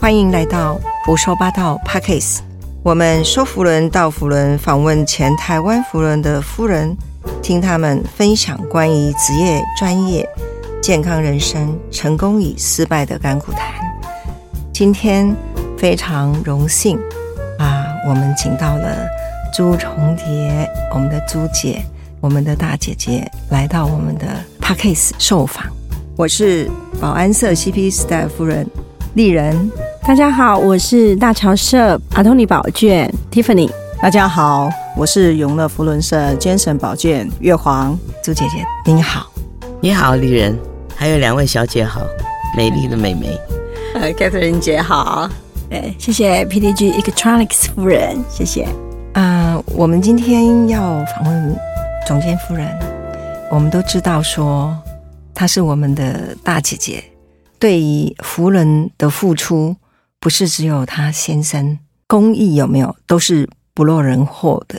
欢迎来到胡说八道 Pockets。我们说福伦到福伦，访问前台湾福伦的夫人，听他们分享关于职业、专业、健康人生、成功与失败的甘苦谈。今天非常荣幸啊，我们请到了朱重叠，我们的朱姐，我们的大姐姐来到我们的 Pockets 受访。我是保安社 CP 时代夫人丽人。大家好，我是大桥社阿托尼宝卷 Tiffany。大家好，我是永乐福伦社坚神宝卷月黄朱姐姐，您好，你好，丽人，还有两位小姐好，美丽的美眉，呃，Catherine 姐好，哎，谢谢 PDG Electronics 夫人，谢谢。啊，我们今天要访问总监夫人，我们都知道说她是我们的大姐姐，对于福人的付出。不是只有他先生公益有没有都是不落人后的。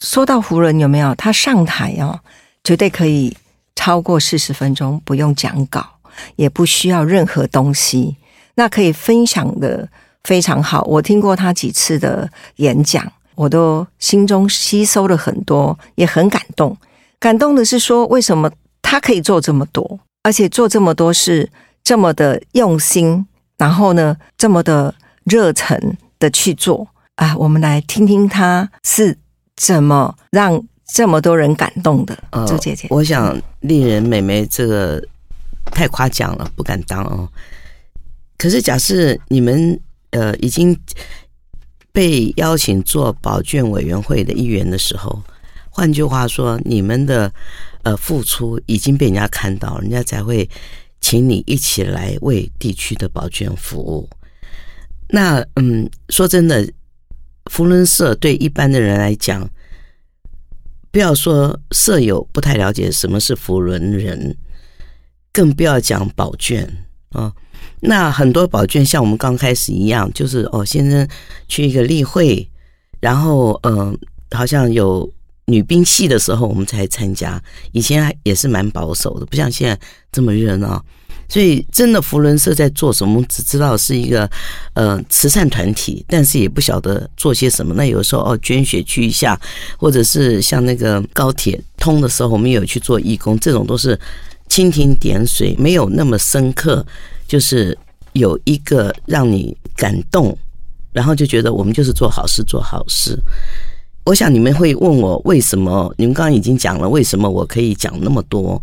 说到胡人有没有他上台哦，绝对可以超过四十分钟，不用讲稿，也不需要任何东西，那可以分享的非常好。我听过他几次的演讲，我都心中吸收了很多，也很感动。感动的是说，为什么他可以做这么多，而且做这么多事这么的用心。然后呢，这么的热忱的去做啊！我们来听听他是怎么让这么多人感动的。朱姐姐，我想丽人美眉这个太夸奖了，不敢当哦。可是假设你们呃已经被邀请做保卷委员会的一员的时候，换句话说，你们的呃付出已经被人家看到，人家才会。请你一起来为地区的保健服务。那嗯，说真的，福伦社对一般的人来讲，不要说舍友不太了解什么是福伦人，更不要讲保卷啊。那很多保卷像我们刚开始一样，就是哦，先生去一个例会，然后嗯，好像有。女兵系的时候，我们才参加。以前还也是蛮保守的，不像现在这么热闹。所以，真的福伦社在做什么，只知道是一个呃慈善团体，但是也不晓得做些什么。那有时候哦，捐血去一下，或者是像那个高铁通的时候，我们有去做义工，这种都是蜻蜓点水，没有那么深刻。就是有一个让你感动，然后就觉得我们就是做好事，做好事。我想你们会问我为什么？你们刚刚已经讲了为什么我可以讲那么多，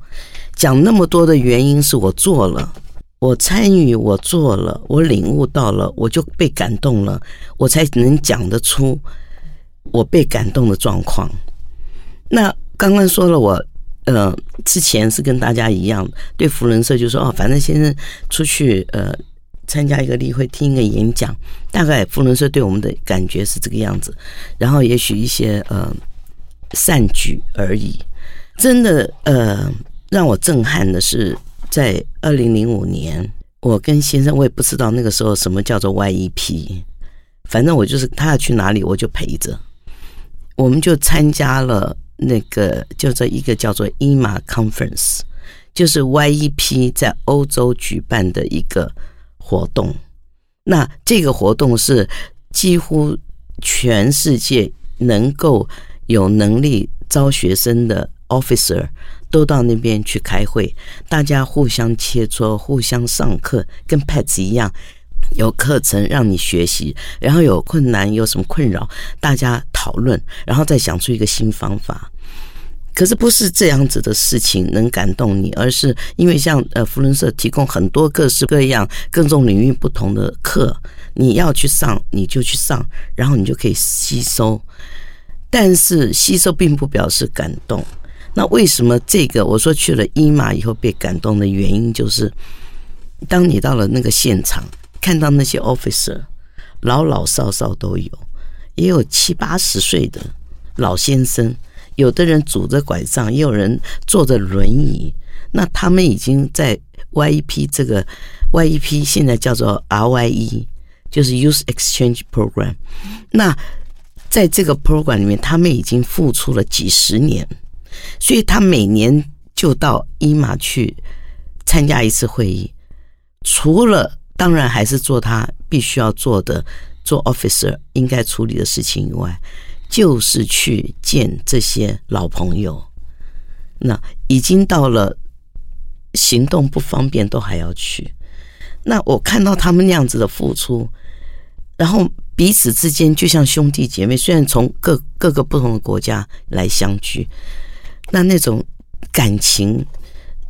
讲那么多的原因是我做了，我参与，我做了，我领悟到了，我就被感动了，我才能讲得出我被感动的状况。那刚刚说了，我呃之前是跟大家一样，对福人社就说哦，反正先生出去呃。参加一个例会，听一个演讲，大概福伦社对我们的感觉是这个样子。然后也许一些呃善举而已。真的呃让我震撼的是，在二零零五年，我跟先生，我也不知道那个时候什么叫做 YEP，反正我就是他要去哪里，我就陪着。我们就参加了那个叫做一个叫做 EMA Conference，就是 YEP 在欧洲举办的一个。活动，那这个活动是几乎全世界能够有能力招学生的 officer 都到那边去开会，大家互相切磋，互相上课，跟 pets 一样，有课程让你学习，然后有困难有什么困扰，大家讨论，然后再想出一个新方法。可是不是这样子的事情能感动你，而是因为像呃福伦社提供很多各式各样、各种领域不同的课，你要去上你就去上，然后你就可以吸收。但是吸收并不表示感动。那为什么这个我说去了伊马以后被感动的原因，就是当你到了那个现场，看到那些 officer 老老少少都有，也有七八十岁的老先生。有的人拄着拐杖，也有人坐着轮椅。那他们已经在 YEP 这个 YEP 现在叫做 RYE，就是 Use Exchange Program。那在这个 program 里面，他们已经付出了几十年，所以他每年就到伊马去参加一次会议。除了当然还是做他必须要做的，做 officer 应该处理的事情以外，就是去见这些老朋友。那已经到了行动不方便都还要去。那我看到他们那样子的付出，然后彼此之间就像兄弟姐妹，虽然从各各个不同的国家来相聚，那那种感情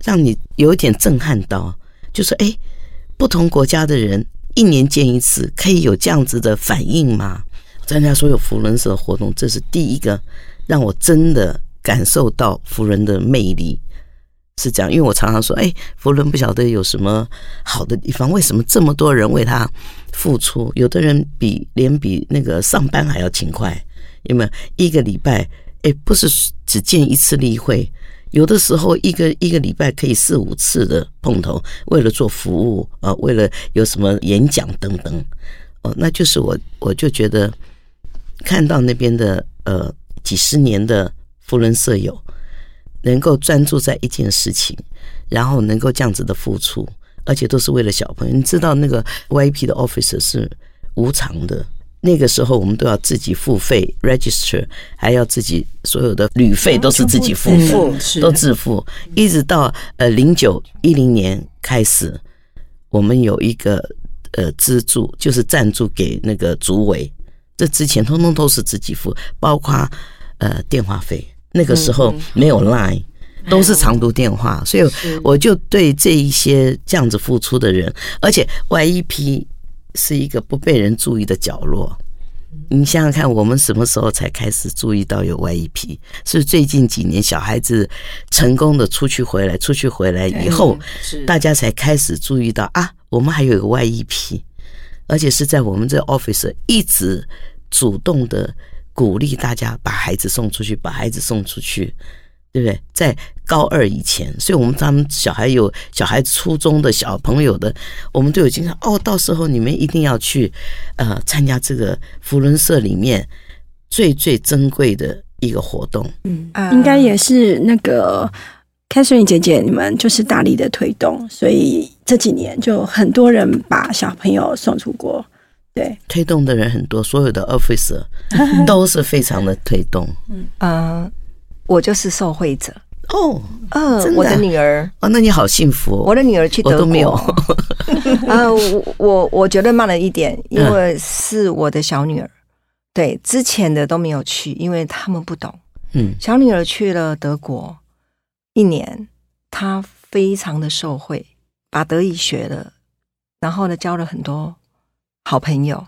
让你有点震撼到，就是哎，不同国家的人一年见一次，可以有这样子的反应吗？参加所有福伦社的活动，这是第一个让我真的感受到福伦的魅力。是这样，因为我常常说，哎，福伦不晓得有什么好的地方，为什么这么多人为他付出？有的人比连比那个上班还要勤快，有没有？一个礼拜，哎，不是只见一次例会，有的时候一个一个礼拜可以四五次的碰头，为了做服务啊，为了有什么演讲等等，哦，那就是我我就觉得看到那边的呃几十年的福伦舍友。能够专注在一件事情，然后能够这样子的付出，而且都是为了小朋友。你知道那个 YP 的 officer 是无偿的，那个时候我们都要自己付费 register，还要自己所有的旅费都是自己付付，都自付。一直到呃零九一零年开始，我们有一个呃资助，就是赞助给那个组委。这之前通通都是自己付，包括呃电话费。那个时候没有 Line，都是长途电话，所以我就对这一些这样子付出的人，而且 YEP 是一个不被人注意的角落。你想想看，我们什么时候才开始注意到有 YEP？是最近几年小孩子成功的出去回来，出去回来以后，大家才开始注意到啊，我们还有一个 YEP，而且是在我们这 office 一直主动的。鼓励大家把孩子送出去，把孩子送出去，对不对？在高二以前，所以我们他们小孩有小孩初中的小朋友的，我们都有经常哦，到时候你们一定要去呃参加这个福伦社里面最最珍贵的一个活动。嗯，应该也是那个凯瑟琳姐姐你们就是大力的推动，所以这几年就很多人把小朋友送出国。对，推动的人很多，所有的 officer 都是非常的推动。嗯，呃，我就是受惠者哦，嗯，我的女儿哦，那你好幸福，我的女儿去德国，啊，我我我觉得慢了一点，因为是我的小女儿，对，之前的都没有去，因为他们不懂。嗯，小女儿去了德国一年，他非常的受惠，把德语学了，然后呢，交了很多。好朋友，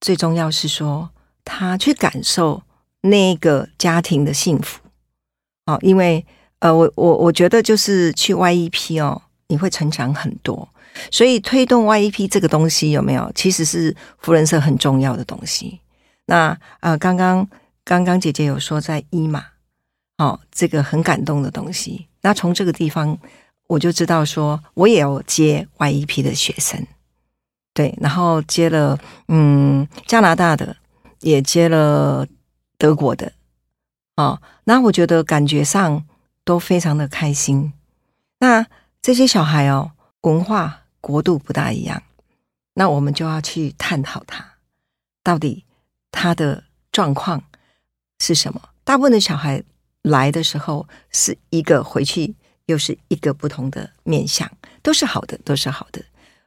最重要是说他去感受那个家庭的幸福哦，因为呃，我我我觉得就是去 YEP 哦，你会成长很多，所以推动 YEP 这个东西有没有？其实是福人社很重要的东西。那呃，刚刚刚刚姐姐有说在伊马哦，这个很感动的东西。那从这个地方我就知道说，我也有接 YEP 的学生。对，然后接了嗯加拿大的，也接了德国的，哦，那我觉得感觉上都非常的开心。那这些小孩哦，文化国度不大一样，那我们就要去探讨他到底他的状况是什么。大部分的小孩来的时候是一个，回去又是一个不同的面相，都是好的，都是好的，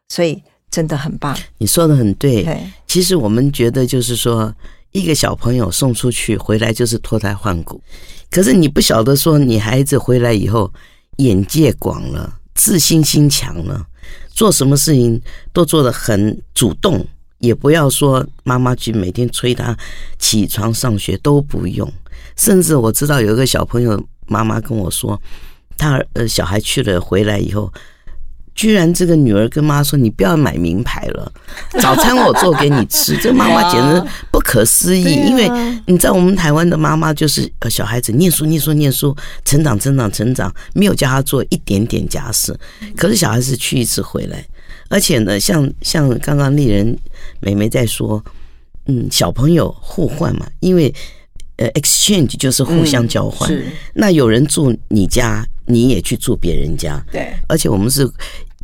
所以。真的很棒，你说的很对。其实我们觉得就是说，一个小朋友送出去回来就是脱胎换骨。可是你不晓得说，你孩子回来以后眼界广了，自信心强了，做什么事情都做得很主动，也不要说妈妈去每天催他起床上学都不用。甚至我知道有一个小朋友，妈妈跟我说，他呃小孩去了回来以后。居然这个女儿跟妈说：“你不要买名牌了，早餐我做给你吃。”这个妈妈 简直不可思议，因为你知道我们台湾的妈妈就是呃小孩子念书念书念书，成长成长成长，没有教他做一点点家事。可是小孩子去一次回来，而且呢，像像刚刚丽人美眉在说，嗯，小朋友互换嘛，因为呃，exchange 就是互相交换。那有人住你家，你也去住别人家，对，而且我们是。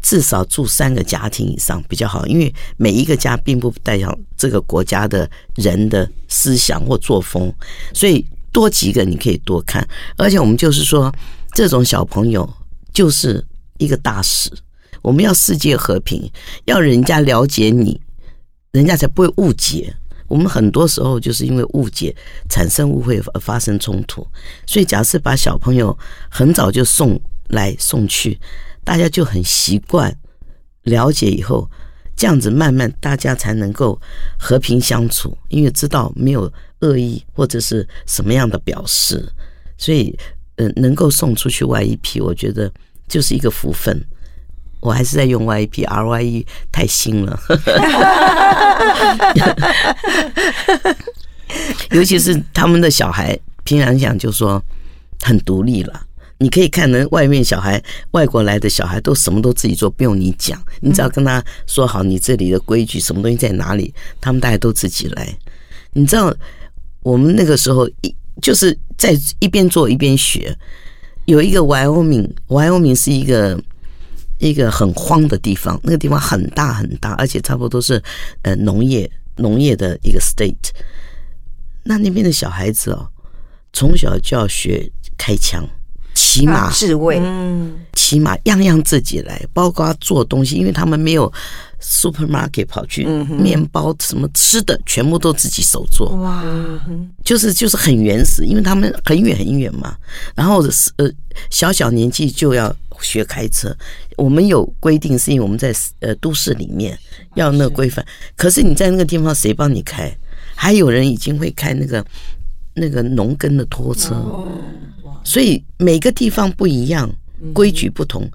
至少住三个家庭以上比较好，因为每一个家并不代表这个国家的人的思想或作风，所以多几个你可以多看。而且我们就是说，这种小朋友就是一个大使，我们要世界和平，要人家了解你，人家才不会误解。我们很多时候就是因为误解产生误会而发生冲突，所以假设把小朋友很早就送来送去。大家就很习惯了解以后，这样子慢慢大家才能够和平相处，因为知道没有恶意或者是什么样的表示，所以呃能够送出去 Y E P，我觉得就是一个福分。我还是在用 Y E P，R Y E 太新了，尤其是他们的小孩，平常讲就说很独立了。你可以看能外面小孩，外国来的小孩都什么都自己做，不用你讲，你只要跟他说好你这里的规矩，什么东西在哪里，他们大家都自己来。你知道我们那个时候一就是在一边做一边学。有一个 Wyoming，Wyoming 是一个一个很荒的地方，那个地方很大很大，而且差不多是呃农业农业的一个 state。那那边的小孩子哦，从小就要学开枪。骑马智慧，嗯，骑马样样自己来，包括做东西，因为他们没有 supermarket 跑去，面包什么吃的全部都自己手做，哇，就是就是很原始，因为他们很远很远嘛，然后是呃小小年纪就要学开车，我们有规定是因为我们在呃都市里面要那个规范，可是你在那个地方谁帮你开？还有人已经会开那个那个农耕的拖车。所以每个地方不一样，规矩不同，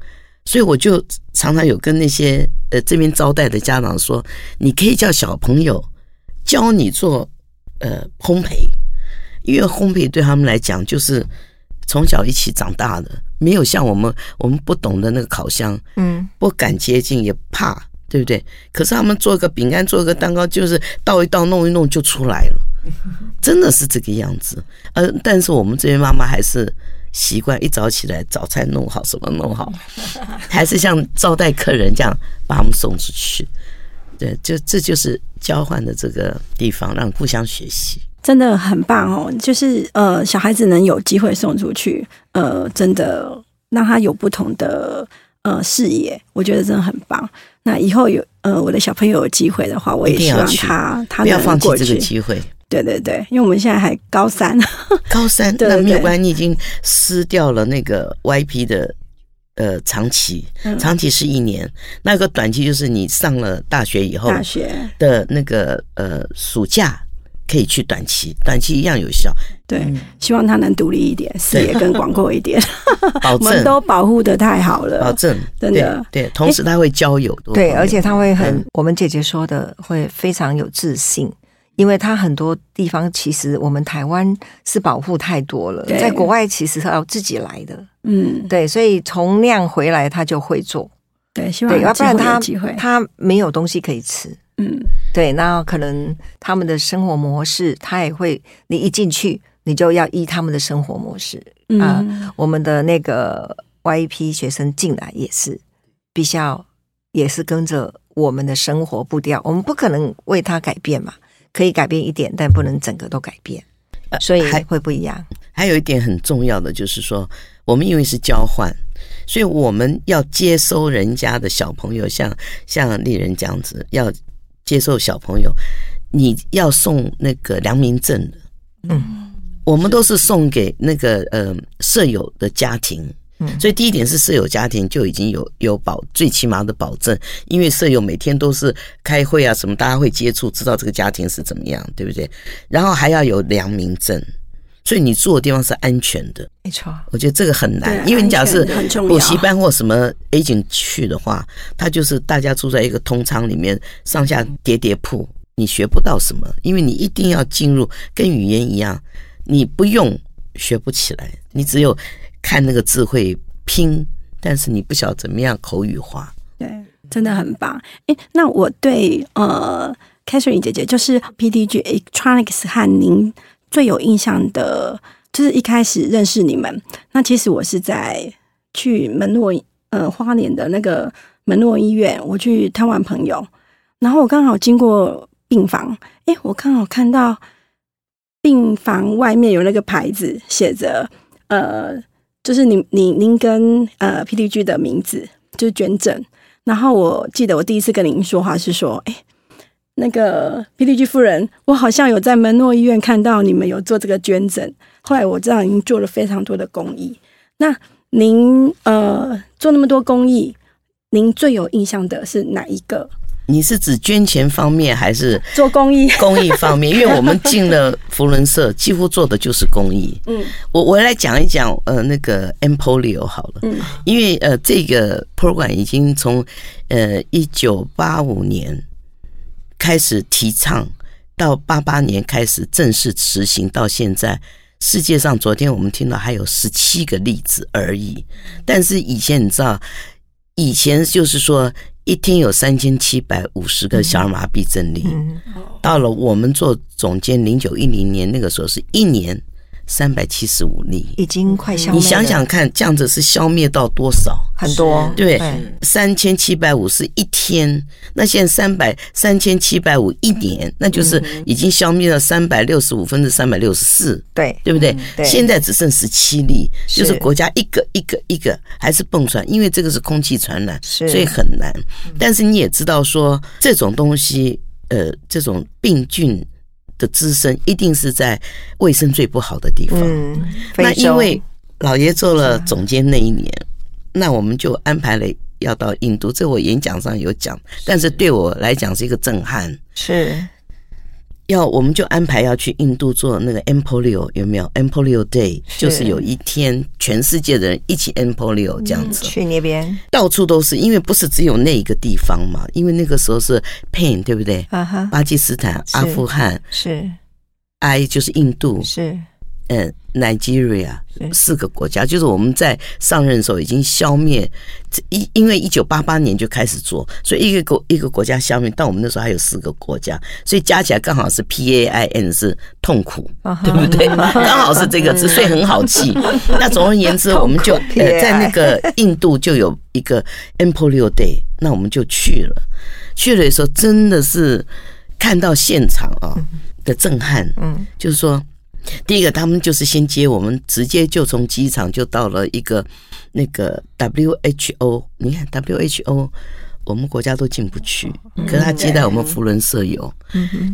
所以我就常常有跟那些呃这边招待的家长说，你可以叫小朋友教你做呃烘焙，因为烘焙对他们来讲就是从小一起长大的，没有像我们我们不懂的那个烤箱，嗯，不敢接近也怕，对不对？可是他们做个饼干，做个蛋糕，就是倒一倒，弄一弄就出来了。真的是这个样子，呃，但是我们这边妈妈还是习惯一早起来，早餐弄好，什么弄好，还是像招待客人这样把他们送出去。对，就这就是交换的这个地方，让互相学习，真的很棒哦。就是呃，小孩子能有机会送出去，呃，真的让他有不同的呃视野，我觉得真的很棒。那以后有呃，我的小朋友有机会的话，我也希望他他不要放弃这个机会。对对对，因为我们现在还高三，高三？那没有关系，你已经撕掉了那个 YP 的呃长期，长期是一年，那个短期就是你上了大学以后，大学。的那个呃暑假可以去短期，短期一样有效。对，希望他能独立一点，视野更广阔一点。我们都保护的太好了，保证。真的。对，同时他会交友，对，而且他会很，我们姐姐说的会非常有自信。因为他很多地方其实我们台湾是保护太多了，在国外其实是要自己来的，嗯，对，所以从那样回来他就会做，对，希望要不然他他没有东西可以吃，嗯，对，那可能他们的生活模式他也会，你一进去你就要依他们的生活模式。啊，我们的那个 Y P 学生进来也是，必须要也是跟着我们的生活步调，我们不可能为他改变嘛。可以改变一点，但不能整个都改变，所以还会不一样。还有一点很重要的就是说，我们因为是交换，所以我们要接收人家的小朋友，像像丽人这样子，要接受小朋友，你要送那个良民证的。嗯，我们都是送给那个呃舍友的家庭。所以第一点是舍友家庭就已经有有保最起码的保证，因为舍友每天都是开会啊什么，大家会接触，知道这个家庭是怎么样，对不对？然后还要有良民证，所以你住的地方是安全的。没错，我觉得这个很难，因为你假设补习班或什么 A 景去的话，他就是大家住在一个通舱里面，上下叠叠铺，你学不到什么，因为你一定要进入，跟语言一样，你不用学不起来，你只有。看那个字会拼，但是你不晓得怎么样口语化。对，真的很棒。哎，那我对呃，Catherine 姐姐就是 PDG Electronics 和您最有印象的，就是一开始认识你们。那其实我是在去门诺呃花莲的那个门诺医院，我去探望朋友，然后我刚好经过病房，诶，我刚好看到病房外面有那个牌子，写着呃，就是您您您跟呃 PDG 的名字，就是捐赠。然后我记得我第一次跟您说话是说，哎，那个 PDG 夫人，我好像有在门诺医院看到你们有做这个捐赠。后来我知道您做了非常多的公益。那您呃做那么多公益，您最有印象的是哪一个？你是指捐钱方面还是做公益？公益方面，因为我们进了福伦社，几乎做的就是公益。嗯，我我来讲一讲呃那个 Empolio 好了，嗯，因为呃这个 program 已经从呃一九八五年开始提倡，到八八年开始正式实行，到现在世界上昨天我们听到还有十七个例子而已。但是以前你知道，以前就是说。一天有三千七百五十个小儿麻痹症例，到了我们做总监零九一零年那个时候，是一年。三百七十五例，已经快消灭。你想想看，这样子是消灭到多少？很多，对，三千七百五是一天，那现在三百三千七百五一年，那就是已经消灭了三百六十五分之三百六十四，对，对不对？现在只剩十七例，就是国家一个一个一个还是蹦出来，因为这个是空气传染，所以很难。但是你也知道说，这种东西，呃，这种病菌。的滋生一定是在卫生最不好的地方。嗯，那因为老爷做了总监那一年，那我们就安排了要到印度。这我演讲上有讲，但是对我来讲是一个震撼。是。要我们就安排要去印度做那个 Empolio 有没有 Empolio Day？就是有一天全世界的人一起 Empolio 这样子去那边，到处都是，因为不是只有那一个地方嘛。因为那个时候是 Pain 对不对？啊哈，巴基斯坦、阿富汗是，I 就是印度是。嗯，Nigeria 四个国家，就是我们在上任的时候已经消灭，一因为一九八八年就开始做，所以一个国一个国家消灭，到我们那时候还有四个国家，所以加起来刚好是 P A I N 是痛苦，对不对？刚好是这个字，所以很好记。那总而言之，我们就呃在那个印度就有一个 Empolio Day，那我们就去了，去了的时候真的是看到现场啊的震撼，嗯，就是说。第一个，他们就是先接我们，直接就从机场就到了一个那个 WHO。你看 WHO，我们国家都进不去，可是他接待我们福伦社友，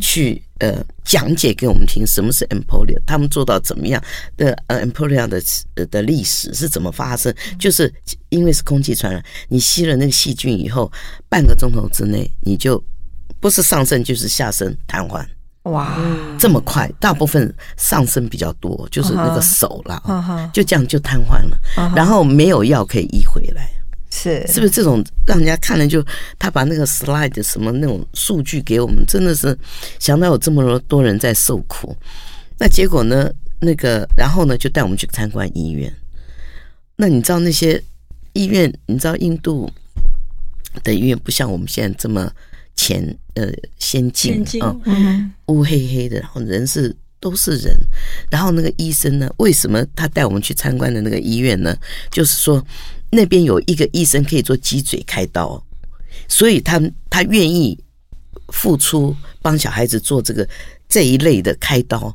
去呃讲解给我们听什么是 Emporia，他们做到怎么样的呃 Emporia 的的历史是怎么发生？就是因为是空气传染，你吸了那个细菌以后，半个钟头之内你就不是上身就是下身瘫痪。哇，这么快，大部分上身比较多，就是那个手了，就这样就瘫痪了，然后没有药可以医回来，是是不是这种让人家看了就他把那个 slide 什么那种数据给我们，真的是想到有这么多多人在受苦，那结果呢？那个然后呢，就带我们去参观医院。那你知道那些医院？你知道印度的医院不像我们现在这么。前呃先进啊，乌黑黑的，然后人是都是人，然后那个医生呢，为什么他带我们去参观的那个医院呢？就是说那边有一个医生可以做脊椎开刀，所以他他愿意付出帮小孩子做这个这一类的开刀，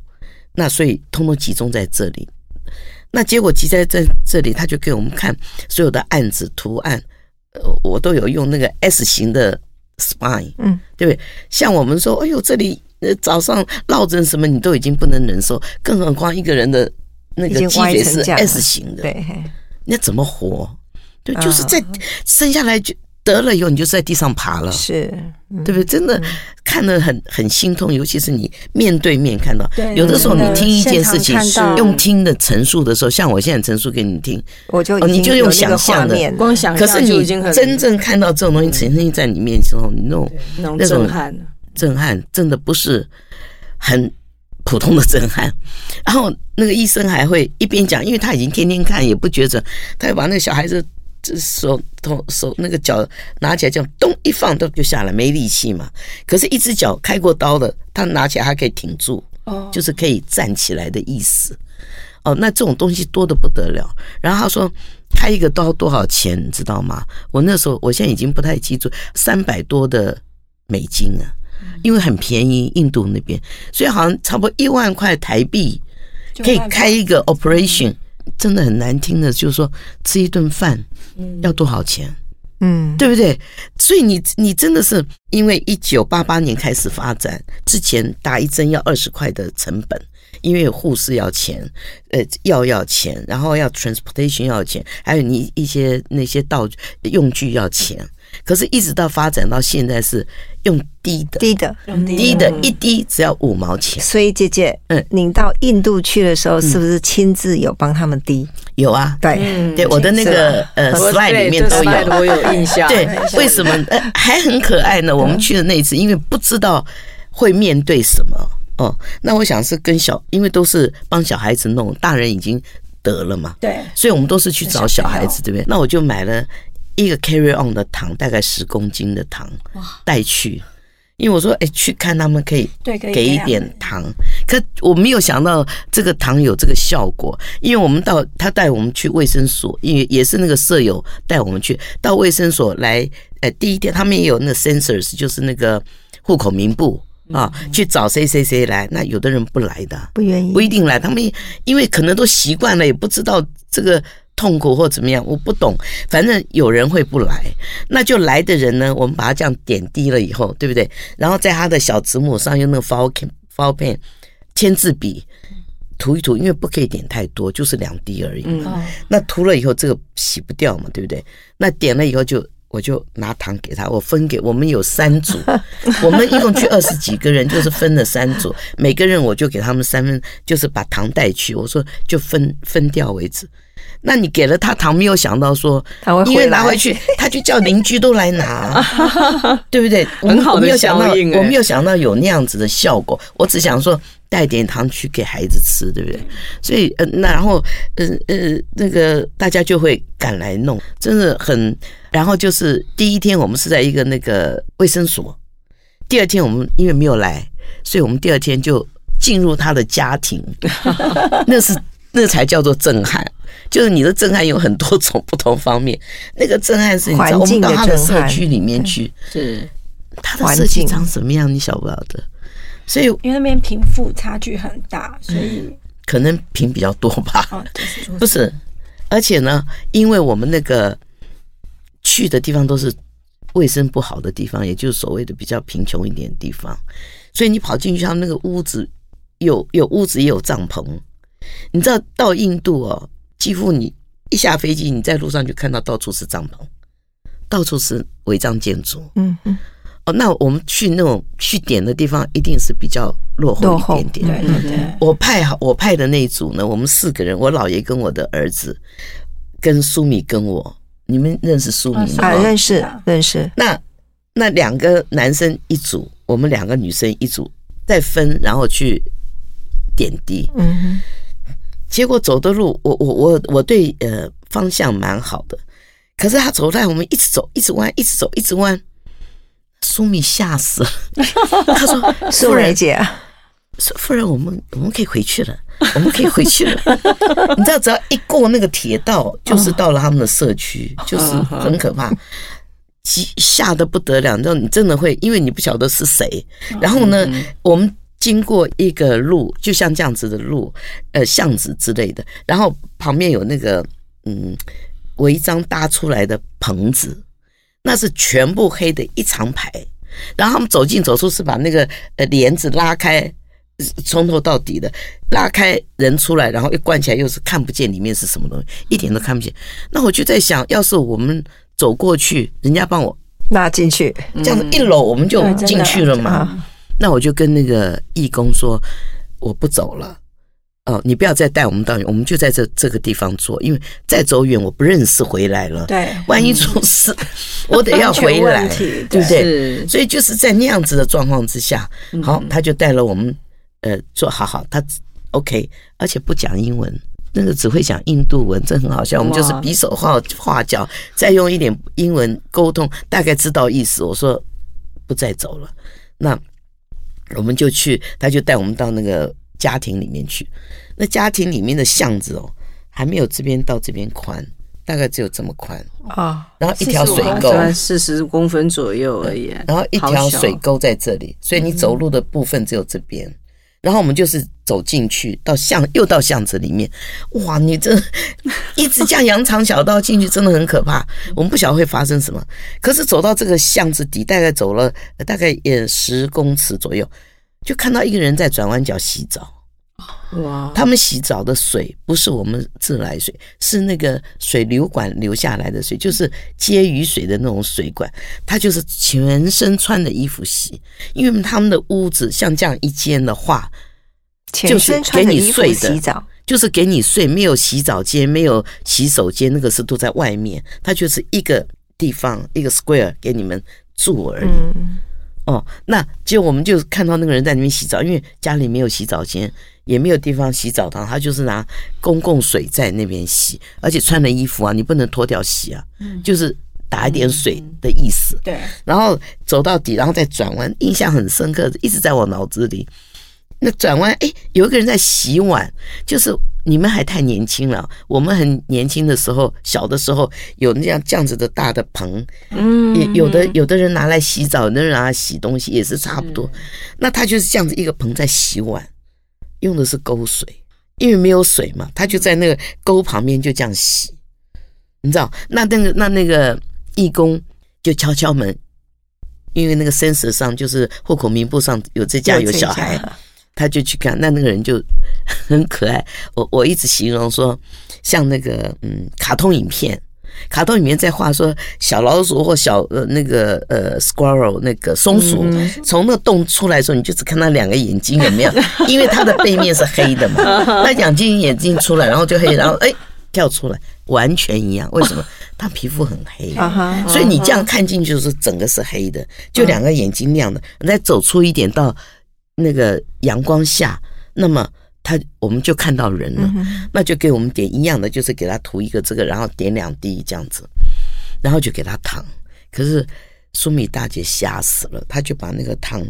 那所以通通集中在这里。那结果集在在这里，他就给我们看所有的案子图案，呃，我都有用那个 S 型的。spine，嗯，对不对？像我们说，哎呦，这里呃早上落枕什么，你都已经不能忍受，更何况一个人的那个脊椎是 S 型的，对，那怎么活？对，就是在生下来就。得了以后，你就在地上爬了，是，对不对？真的看得很很心痛，尤其是你面对面看到，有的时候你听一件事情用听的陈述的时候，像我现在陈述给你听，我就你就用想象的，光想象，可是你真正看到这种东西呈现在你面前后，你那种那种震撼，震撼真的不是很普通的震撼。然后那个医生还会一边讲，因为他已经天天看，也不觉着，他要把那个小孩子。这手头手那个脚拿起来，这样咚一放都就下来，没力气嘛。可是，一只脚开过刀的，他拿起来还可以挺住，哦，就是可以站起来的意思。哦，那这种东西多的不得了。然后他说开一个刀多少钱，你知道吗？我那时候我现在已经不太记住，三百多的美金啊，因为很便宜，印度那边，所以好像差不多一万块台币可以开一个 operation。真的很难听的，就是说吃一顿饭要多少钱？嗯，对不对？所以你你真的是因为一九八八年开始发展，之前打一针要二十块的成本，因为护士要钱，呃，药要钱，然后要 transportation 要钱，还有你一些那些道具用具要钱。可是，一直到发展到现在是用滴的，低的。滴的一滴只要五毛钱。所以姐姐，嗯嗯，您到印度去的时候，是不是亲自有帮他们滴？有啊，对，嗯对，我的那个呃 slide 里面都有。我有印象。对，为什么 呃还很可爱呢？我们去的那一次，因为不知道会面对什么哦。那我想是跟小，因为都是帮小孩子弄，大人已经得了嘛，对，所以我们都是去找小孩子，对不对？那我就买了一个 carry on 的糖，大概十公斤的糖带去。因为我说，哎，去看他们可以给一点糖，可我没有想到这个糖有这个效果。因为我们到他带我们去卫生所，因为也是那个舍友带我们去到卫生所来。呃，第一天他们也有那个 sensors，就是那个户口名簿啊，去找谁谁谁来。那有的人不来的，不愿意不。一定来，他们因为可能都习惯了，也不知道这个痛苦或怎么样，我不懂。反正有人会不来，那就来的人呢，我们把它这样点滴了以后，对不对？然后在他的小指母上用那个 foul pen foul pen 签字笔涂一涂，因为不可以点太多，就是两滴而已。嗯，那涂了以后，这个洗不掉嘛，对不对？那点了以后就。我就拿糖给他，我分给我们有三组，我们一共去二十几个人，就是分了三组，每个人我就给他们三分，就是把糖带去。我说就分分掉为止。那你给了他糖，没有想到说他会因为拿回去，他就叫邻居都来拿，对不对？我们很好没有想到我没有想到有那样子的效果。我只想说带点糖去给孩子吃，对不对？所以呃，那然后呃呃，那个大家就会赶来弄，真的很。然后就是第一天我们是在一个那个卫生所，第二天我们因为没有来，所以我们第二天就进入他的家庭，那是那才叫做震撼。就是你的震撼有很多种不同方面，那个震撼是你知道，我们环境的到他的社区里面去，是他的社区长什么样，你晓不晓得？所以因为那边贫富差距很大，所以可能贫比较多吧。哦，就是不是，而且呢，因为我们那个去的地方都是卫生不好的地方，也就是所谓的比较贫穷一点的地方，所以你跑进去，他们那个屋子有有屋子也有帐篷。你知道到印度哦，几乎你一下飞机，你在路上就看到到处是帐篷，到处是违章建筑。嗯嗯，哦，那我们去那种去点的地方，一定是比较落后一点点。对对对，我派好我派的那一组呢，我们四个人，我姥爷跟我的儿子，跟苏米跟我，你们认识苏米吗？啊，哦认识认识，那那两个男生一组，我们两个女生一组，再分，然后去点滴。嗯哼，结果走的路，我我我我对呃方向蛮好的，可是他走在我们一直走，一直弯，一直走，一直弯。苏米吓死了，他说：“素夫人梅姐夫人，我们我们可以回去了，我们可以回去了。你知道，只要一过那个铁道，就是到了他们的社区，就是很可怕，急吓得不得了。你知道，你真的会，因为你不晓得是谁。然后呢，我们经过一个路，就像这样子的路，呃，巷子之类的，然后旁边有那个嗯违章搭出来的棚子，那是全部黑的一长排。然后他们走进走出是把那个呃帘子拉开，从头到底的拉开人出来，然后一关起来又是看不见里面是什么东西，一点都看不见。那我就在想，要是我们走过去，人家帮我拉进去，这样子一搂，我们就进去了嘛。啊，那我就跟那个义工说，我不走了。哦，你不要再带我们到远，我们就在这这个地方做，因为再走远我不认识回来了。对，万一出事，我得要回来对不对？是所以就是在那样子的状况之下，好，他就带了我们，呃，做好好，他 OK，而且不讲英文，那个只会讲印度文，这很好笑。我们就是比手画画脚，再用一点英文沟通，大概知道意思。我说不再走了，那我们就去，他就带我们到那个家庭里面去。那家庭里面的巷子哦，还没有这边到这边宽，大概只有这么宽，啊，然后一条水大沟，四十公分左右而已。然后一条水沟在这里，所以你走路的部分只有这边。然后我们就是走进去，到巷又到巷子里面，哇！你这一直这样羊肠小道进去，真的很可怕。我们不晓得会发生什么。可是走到这个巷子底，大概走了呃大概也十公尺左右，就看到一个人在转弯角洗澡。哇，他们洗澡的水不是我们自来水，是那个水流管流下来的水，就是接雨水的那种水管。他就是全身穿的衣服洗，因为他们的屋子像这样一间的话，全身穿着衣服给你睡的洗澡，就是给你睡，没有洗澡间，没有洗手间，那个是都在外面。他就是一个地方，一个 square 给你们住而已。嗯，哦，那就我们就看到那个人在里面洗澡，因为家里没有洗澡间，也没有地方洗澡堂，他就是拿公共水在那边洗，而且穿的衣服啊，你不能脱掉洗啊，就是打一点水的意思。对，然后走到底，然后再转弯，印象很深刻，一直在我脑子里。那转弯，哎，有一个人在洗碗，就是你们还太年轻了。我们很年轻的时候，小的时候有那样这样子的大的盆，嗯也有的有的人拿来洗澡，有的人拿来洗东西，也是差不多。那他就是这样子一个盆在洗碗，用的是沟水，因为没有水嘛，他就在那个沟旁边就这样洗，你知道？那那个那那个义工就敲敲门，因为那个 census 上就是户口名簿上有这家有小孩，他就去看，那那个人就 很可爱。我我一直形容说，像那个嗯，卡通影片，卡通里面在画说小老鼠或小呃那个呃 squirrel 那个松鼠从那个洞出来的时候，你就只看到两个眼睛有没有？因为它的背面是黑的嘛，那两睛眼睛出来，然后就黑，然后哎跳出来，完全一样。为什么？它皮肤很黑。所以你这样看进去就是整个是黑的，就两个眼睛亮的。你再走出一点到那个阳光下，那么他我们就看到人了，那就给我们点一样的，就是给他涂一个这个，然后点两滴这样子，然后就给他糖。可是苏米大姐吓死了，她就把那个糖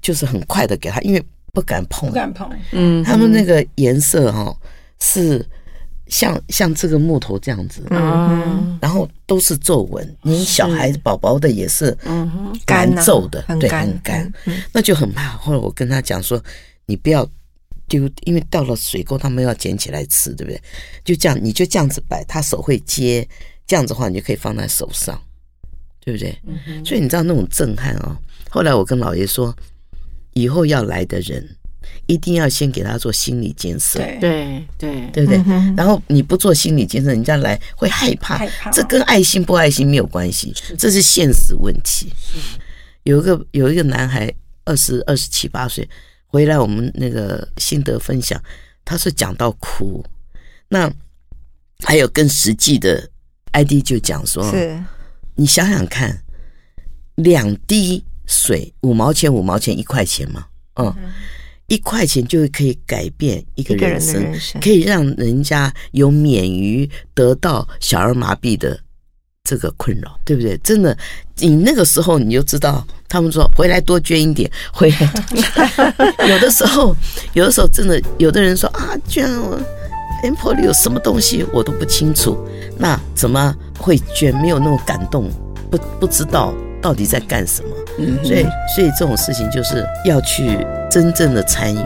就是很快的给他，因为不敢碰，不敢碰，嗯。他们那个颜色哈、是像像这个木头这样子，嗯，然后都是皱纹，你小孩宝宝的也是嗯哼，干皱的，对，很干那就很怕。后来我跟他讲说，你不要丢，因为到了水沟，他们要捡起来吃，对不对？就这样，你就这样子摆，他手会接，这样子的话，你就可以放在手上，对不对？所以你知道那种震撼哦。后来我跟老爷说，以后要来的人，一定要先给他做心理建设。对，对对，对不对？嗯然后你不做心理建设，人家来会害怕，害怕。这跟爱心不爱心没有关系，这是现实问题。有一个有一个男孩，二十二十七八岁，回来我们那个心得分享，他是讲到哭。那还有更实际的 ID 就讲说，是。你想想看，两滴水五毛钱，五毛钱一块钱嘛，嗯，一块钱就可以改变一个人的人生，人生可以让人家有免于得到小儿麻痹的这个困扰，对不对？真的，你那个时候你就知道，他们说回来多捐一点，回来。有的时候，有的时候真的，有的人说啊，捐我 M p o 里有什么东西我都不清楚，那怎么会捐？没有那种感动，不不知道到底在干什么。嗯所以，所以这种事情就是要去真正的参与，